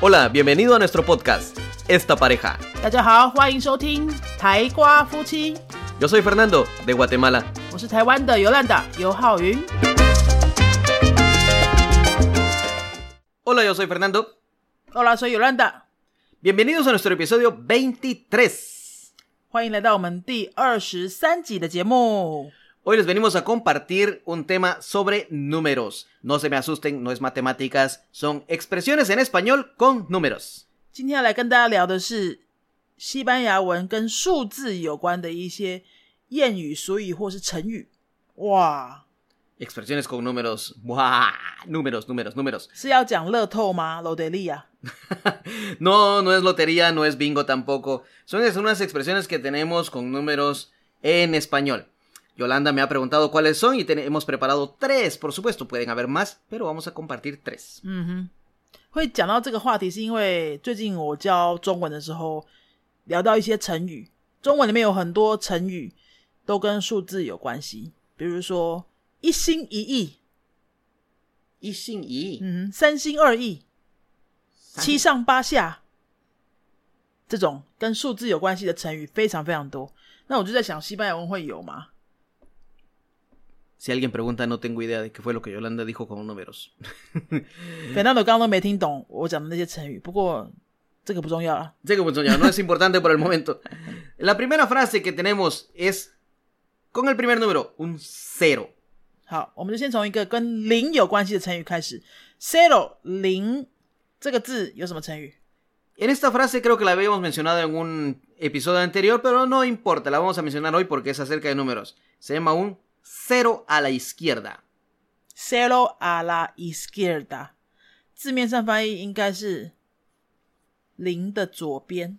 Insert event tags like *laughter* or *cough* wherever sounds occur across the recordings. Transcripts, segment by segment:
Hola, bienvenido a nuestro podcast, Esta Pareja. 大家好，欢迎收听台瓜夫妻， Yo soy Fernando, de Guatemala. 我是台湾的尤兰达尤浩云。 Hola, yo soy Fernando. Hola，soy Yolanda， Bienvenidos a nuestro episodio 23. 欢迎来到我们第二十三集的节目。 Hoy les venimos a compartir un tema sobre números. No se me asusten, no es matemáticas, son expresiones en español con números. 今天要来跟大家聊的是西班牙文跟数字有关的一些谚语、俗语或是成语。哇， Expresiones con números. ¡Buah! Números, números, números. 是要讲乐透吗？罗德利亚。 *laughs* No, no es lotería, no es bingo tampoco. Son es- unas expresiones que tenemos con números en español. Yolanda me ha preguntado cuáles son y hemos preparado tres. Por supuesto, pueden haber más, pero vamos a compartir tres. 嗯哼，会讲到这个话题，是因为最近我教中文的时候聊到一些成语，中文里面有很多成语都跟数字有关系，比如说一心一意，一心一意。嗯，三心二意，七上八下，这种跟数字有关系的成语非常非常多。那我就在想，西班牙文会有吗？Si alguien pregunta, no tengo idea de qué fue lo que Yolanda dijo con números. *laughs* 反正我刚刚都没听懂我讲的那些成语，不过这个不重要了。 Sé que funciona, no es importante por el momento. La primera frase que tenemos es con el primer número, un cero. 好，我们就先从一个跟零有关系的成语开始。zero 零这个字有什么成语？ En esta frase creo que la habíamos mencionado en un episodio anterior, pero no importa, la vamos a mencionar hoy porque es acerca de números. Se llama un cero a la izquierda. cero a la izquierda，字面上翻译应该是零的左边，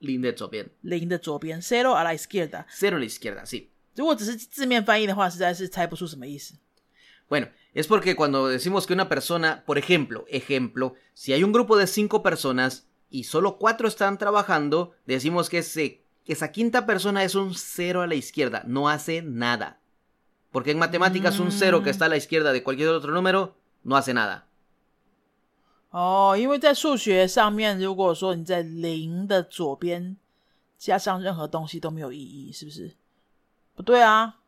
Linde bien. 零的左边，cero a la izquierda。 Cero a la izquierda, sí. 如果只是字面翻译的话，实在是猜不出什么意思。 Bueno, es porque cuando decimos que una persona, por ejemplo, ejemplo, si hay un grupo de cinco personas y solo cuatro están trabajando, decimos que ese, esa quinta persona es un cero a la izquierda, no hace nada. Porque en matemáticas un cero que está a la izquierda de cualquier otro número no hace nada. 哦，因为在数学上面，如果说你在零的左边加上任何东西都没有意义，是不是？不对啊，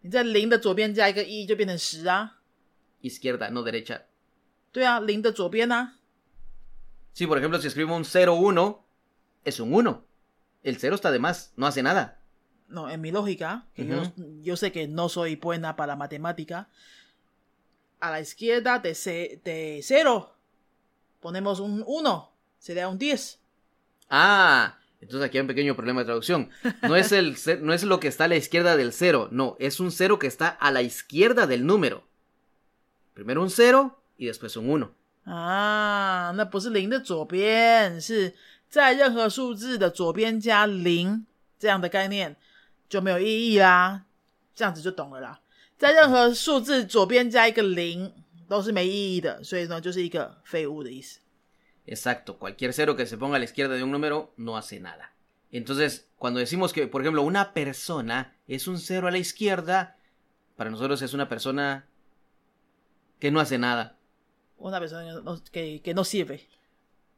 你在零的左边加一个一就变成十啊。 Izquierda, no derecha. 对啊，零的左边啊。 Si por ejemplo si escribo un 0, 1, es un 1. El 0 está de más, no hace nada. No, en mi lógica, que yo, yo sé que no soy buena para matemática, a la izquierda de, ce- de cero ponemos un 1, sería un 10. Ah, entonces aquí hay un pequeño problema de traducción. No es, el, ce- no es lo que está a la izquierda del 0, no, es un 0 que está a la izquierda del número. Primero un 0 y después un 1. 啊，那不是零的左边，是 在任何数字的左边加零这样的概念就没有意义啦。这样子就懂了啦。在任何数字左边加一个零都是没意义的，所以呢，就是一个废物的意思。 Exacto, cualquier 0 que se ponga a la izquierda de un número no hace nada. Entonces, cuando decimos que, por ejemplo, una persona es un 0 a la izquierda, para nosotros es una persona que no hace nada. Una persona que no, que, que no sirve.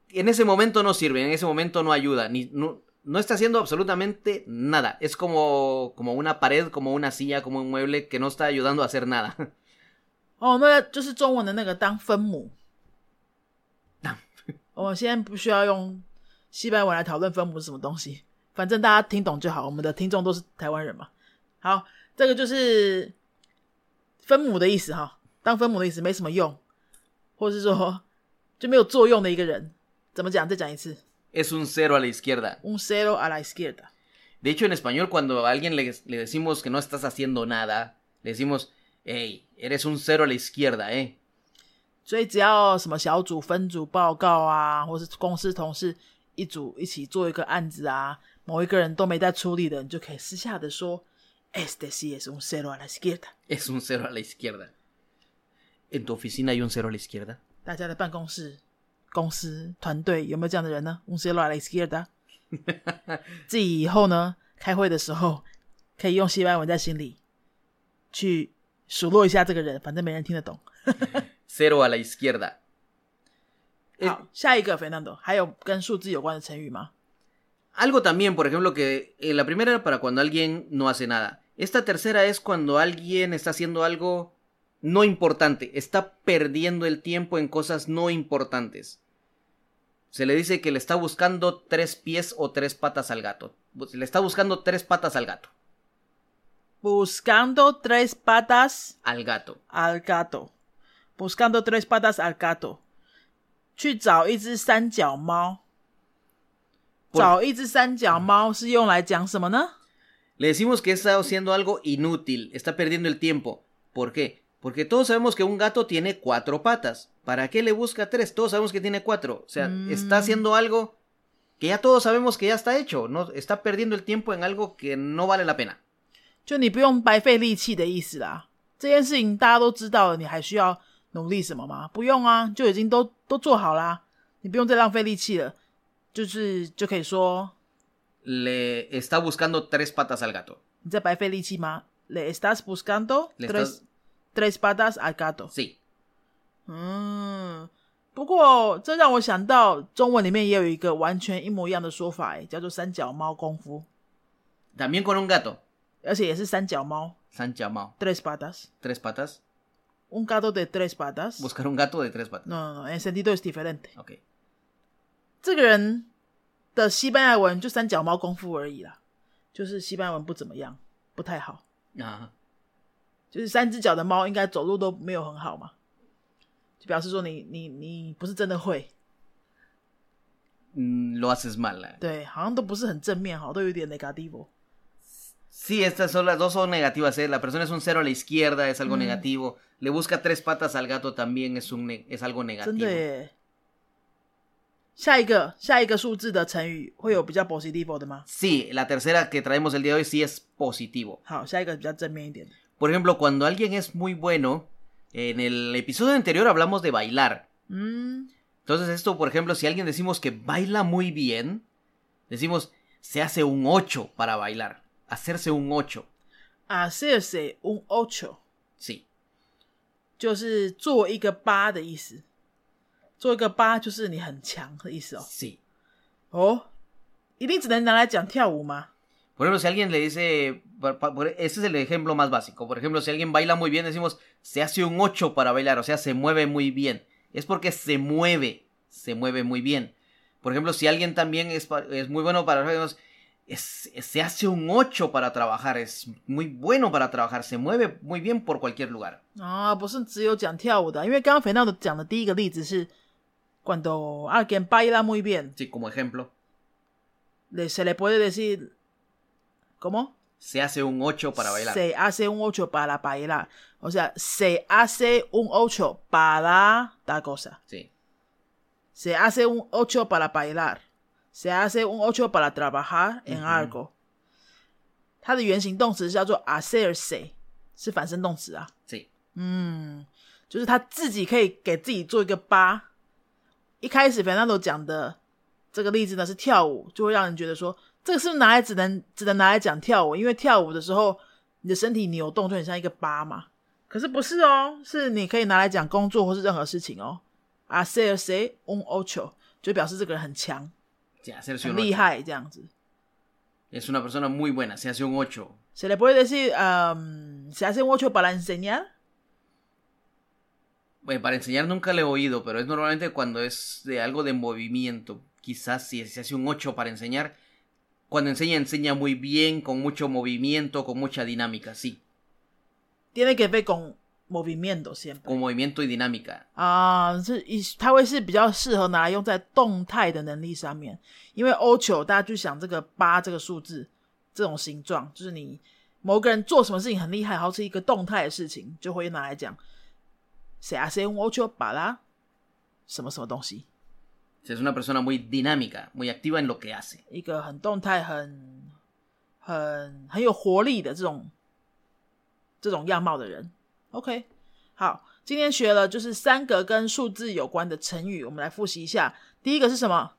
En ese momento no sirve, en ese momento no ayuda, ni, no, no está haciendo absolutamente nada. Es como, como una pared, como una silla, como un mueble que no está ayudando a hacer nada. 哦，那就是中文的那个当分母。我们现在不需要用西班牙文来讨论分母是什么东西，反正大家听懂就好。我们的听众都是台湾人嘛。好，这个就是分母的意思哈，当分母的意思没什么用，或是说就没有作用的一个人。怎么讲？再讲一次 Es un cero a la izquierda. ，un cero a la izquierda。 De hecho, en español, cuando a alguien le, le decimos que no estás haciendo nada, le decimos, hey, eres un cero a la izquierda, ¿eh? 所以只要什么小组分组报告啊，或是公司同事一组一起做一个案子啊，某一个人都没在出力的，你就可以私下的说，Este sí es un cero a la izquierda。 Es un cero a la izquierda. ¿En tu oficina hay un cero a la izquierda? 大家的办公室、 公司、团队有没有这样的人呢？Un cero a la izquierda。*laughs* 自己以后呢，开会的时候可以用西班牙文在心里去数落一下这个人，反正没人听得懂。 Cero *laughs* *laughs* a la izquierda. Eh, 好，下一个 Fernando，还有跟数字有关的成语吗？ Algo también, por ejemplo, que eh, la primera era para cuando alguien no hace nada. Esta tercera es cuando alguien está haciendo algo no importante, está perdiendo el tiempo en cosas no importantes. Se le dice que le está buscando tres pies o tres patas al gato. Bu- Le está buscando tres patas al gato. Buscando tres patas Al gato. al gato. Buscando tres patas al gato. 去找一只三脚猫。 Por- 找一只三脚猫是用来讲什么呢？ Le decimos que está haciendo algo inútil, está perdiendo el tiempo. ¿Por qué? Porque todos sabemos que un gato tiene cuatro patas. ¿Para qué le busca tres? Todos sabemos que tiene cuatro. O sea, Mm. está haciendo algo que ya todos sabemos que ya está hecho. No está perdiendo el tiempo en algo que no vale la pena. 就你不用白费力气的意思啦。这件事情大家都知道了，你还需要努力什么吗？不用啊，就已经都都做好啦，你不用再浪费力气了。就是就可以说 Le está buscando tres patas al gato. 你在白费力气吗？Le estás buscando Le tres estás- tres patas al gato。Sí. 嗯，不过这让我想到中文里面也有一个完全一模一样的说法，哎，叫做三脚猫功夫，También con un gato. 而且也是三脚猫三脚猫，tres patas。Tres patas. Un gato de tres patas。Buscar un gato de tres patas. No, no, no, en sentido es diferente。Ok. 这个人的西班牙文就三脚猫功夫而已啦，就是西班牙文不怎么样，不太好。Ajá. 就是三只脚的猫应该走路都没有很好嘛，就表示说你你你不是真的会， Mm, Lo haces mal. eh. 对，好像都不是很正面哈，都有点 negativo。 Sí, estas son las dos son negativas. ¿eh? La persona es un cero a la izquierda, es algo Mm. negativo. Le busca tres patas al gato también es un ne- es algo 真 negativo. 的耶。下一个下一个数字的成语会有比较 positivo 的吗？ Sí, la tercera que traemos el día de hoy sí es positivo. 好，下一个比较正面一点的。 Por ejemplo, cuando alguien es muy bueno, en el episodio anterior hablamos de bailar. 嗯， Entonces esto, por ejemplo, si alguien decimos que baila muy bien, decimos se hace un 8 para bailar. Hacerse un 8. hacerse un ocho Sí. 就是做一个八的意思，做一个八就是你很强的意思哦。 Sí. 哦，一定只能拿来讲跳舞吗？ Por ejemplo, si alguien le dice, por- por- por- ese es el ejemplo más básico. Por ejemplo, si alguien baila muy bien, decimos, se hace un 8 para bailar, o sea, se mueve muy bien. Es porque se mueve, se mueve muy bien. Por ejemplo, si alguien también es, pa- es muy bueno para decimos, es- se hace un 8 para trabajar, es muy bueno para trabajar, se mueve muy bien por cualquier lugar. 啊，不是只有讲跳舞的，因为刚刚肥闹的讲的第一个例子是 cuando alguien baila muy bien， Sí, como ejemplo, le se le puede decir ¿cómo? se hace un 8 para bailar. Se hace un ocho para bailar, o sea, se hace un ocho para tal cosa. Sí. Se hace un ocho para bailar. Se hace un ocho para trabajar en algo. 它的原形动词叫做 hacerse，是反身动词啊。Sí. 嗯，就是他自己可以给自己做一个八。一开始 Fernando 讲的这个例子呢是跳舞，就会让人觉得说，这个是不是拿来只能只能拿来讲跳舞？因为跳舞的时候你的身体扭动就很像一个八嘛。可是不是哦，是你可以拿来讲工作或是任何事情哦。hacerse un ocho 就表示这个人很强、 Sí, hacerse 很 un 厉 8. 害这样子。 Es una persona muy buena, se hace un 8. Se le puede decir, um, se hace un ocho para enseñar. Bueno, para enseñar nunca le he oído, pero es normalmente cuando es de algo de movimiento. Quizás si se hace un 8 para enseñar. Cuando enseña, enseña muy bien, con mucho movimiento, con mucha dinámica, sí. Tiene que ver con movimiento siempre. Con movimiento y dinámica. 啊，是以它会是比较适合拿来用在动态的能力上面，因为 O 球大家就想这个八这个数字这种形状，就是你某个人做什么事情很厉害，好是一个动态的事情，就会拿来讲谁啊谁用 O 球把啦什么什么东西，Es una persona muy dinámica, muy activa en lo que hace. 一个很动态、很很很有活力的这种这种样貌的人。OK，好，今天学了就是三个跟数字有关的成语，我们来复习一下。第一个是什么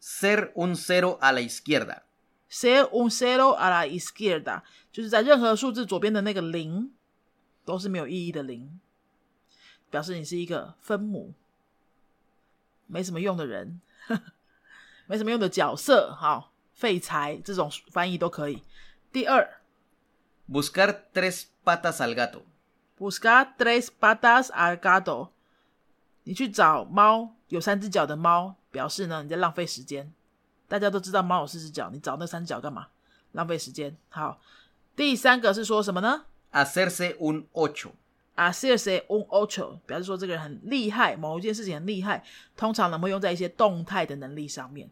Ser un cero a la izquierda.？ser un cero a la izquierda，就是在任何数字左边的那个零都是没有意义的零，表示你是一个分母。没什么用的人，没什么用的角色，好，废材这种翻译都可以。第二 buscar tres patas al gato.，buscar tres patas al gato，你去找猫，有三只脚的猫，表示呢你在浪费时间。大家都知道猫有四只脚，你找那三只脚干嘛？浪费时间。好，第三个是说什么呢？Hacerse un ocho. Hacerse un ocho，表示说这个人很厉害，某一件事情很厉害，通常呢会用在一些动态的能力上面。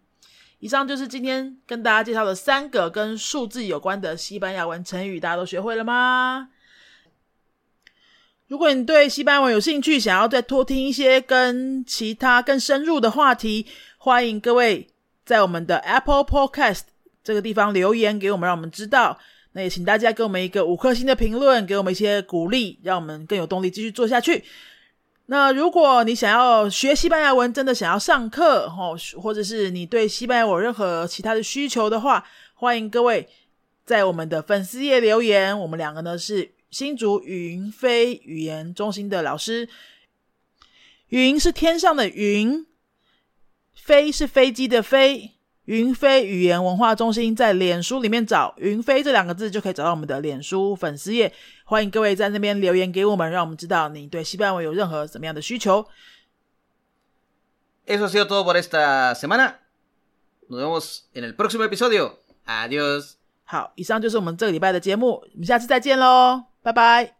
以上就是今天跟大家介绍的三个跟数字有关的西班牙文成语，大家都学会了吗？如果你对西班牙文有兴趣，想要再多听一些跟其他更深入的话题，欢迎各位在我们的 Apple Podcast 这个地方留言给我们，让我们知道。那也请大家给我们一个五颗星的评论，给我们一些鼓励，让我们更有动力继续做下去。那如果你想要学西班牙文，真的想要上课哦，或者是你对西班牙有任何其他的需求的话，欢迎各位在我们的粉丝页留言。我们两个呢是新竹云飞语言中心的老师，云是天上的云，飞是飞机的飞。云飞语言文化中心在脸书里面找“云飞”这两个字，就可以找到我们的脸书粉丝页。欢迎各位在那边留言给我们，让我们知道你对西班牙文有任何什么样的需求。Eso ha sido todo por esta semana. Nos vemos en el próximo episodio. Adiós. 好，以上就是我们这个礼拜的节目，我们下次再见喽，拜拜。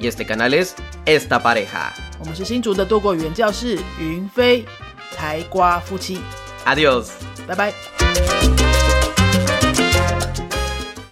y este canal es Esta Pareja. Adiós. Bye bye.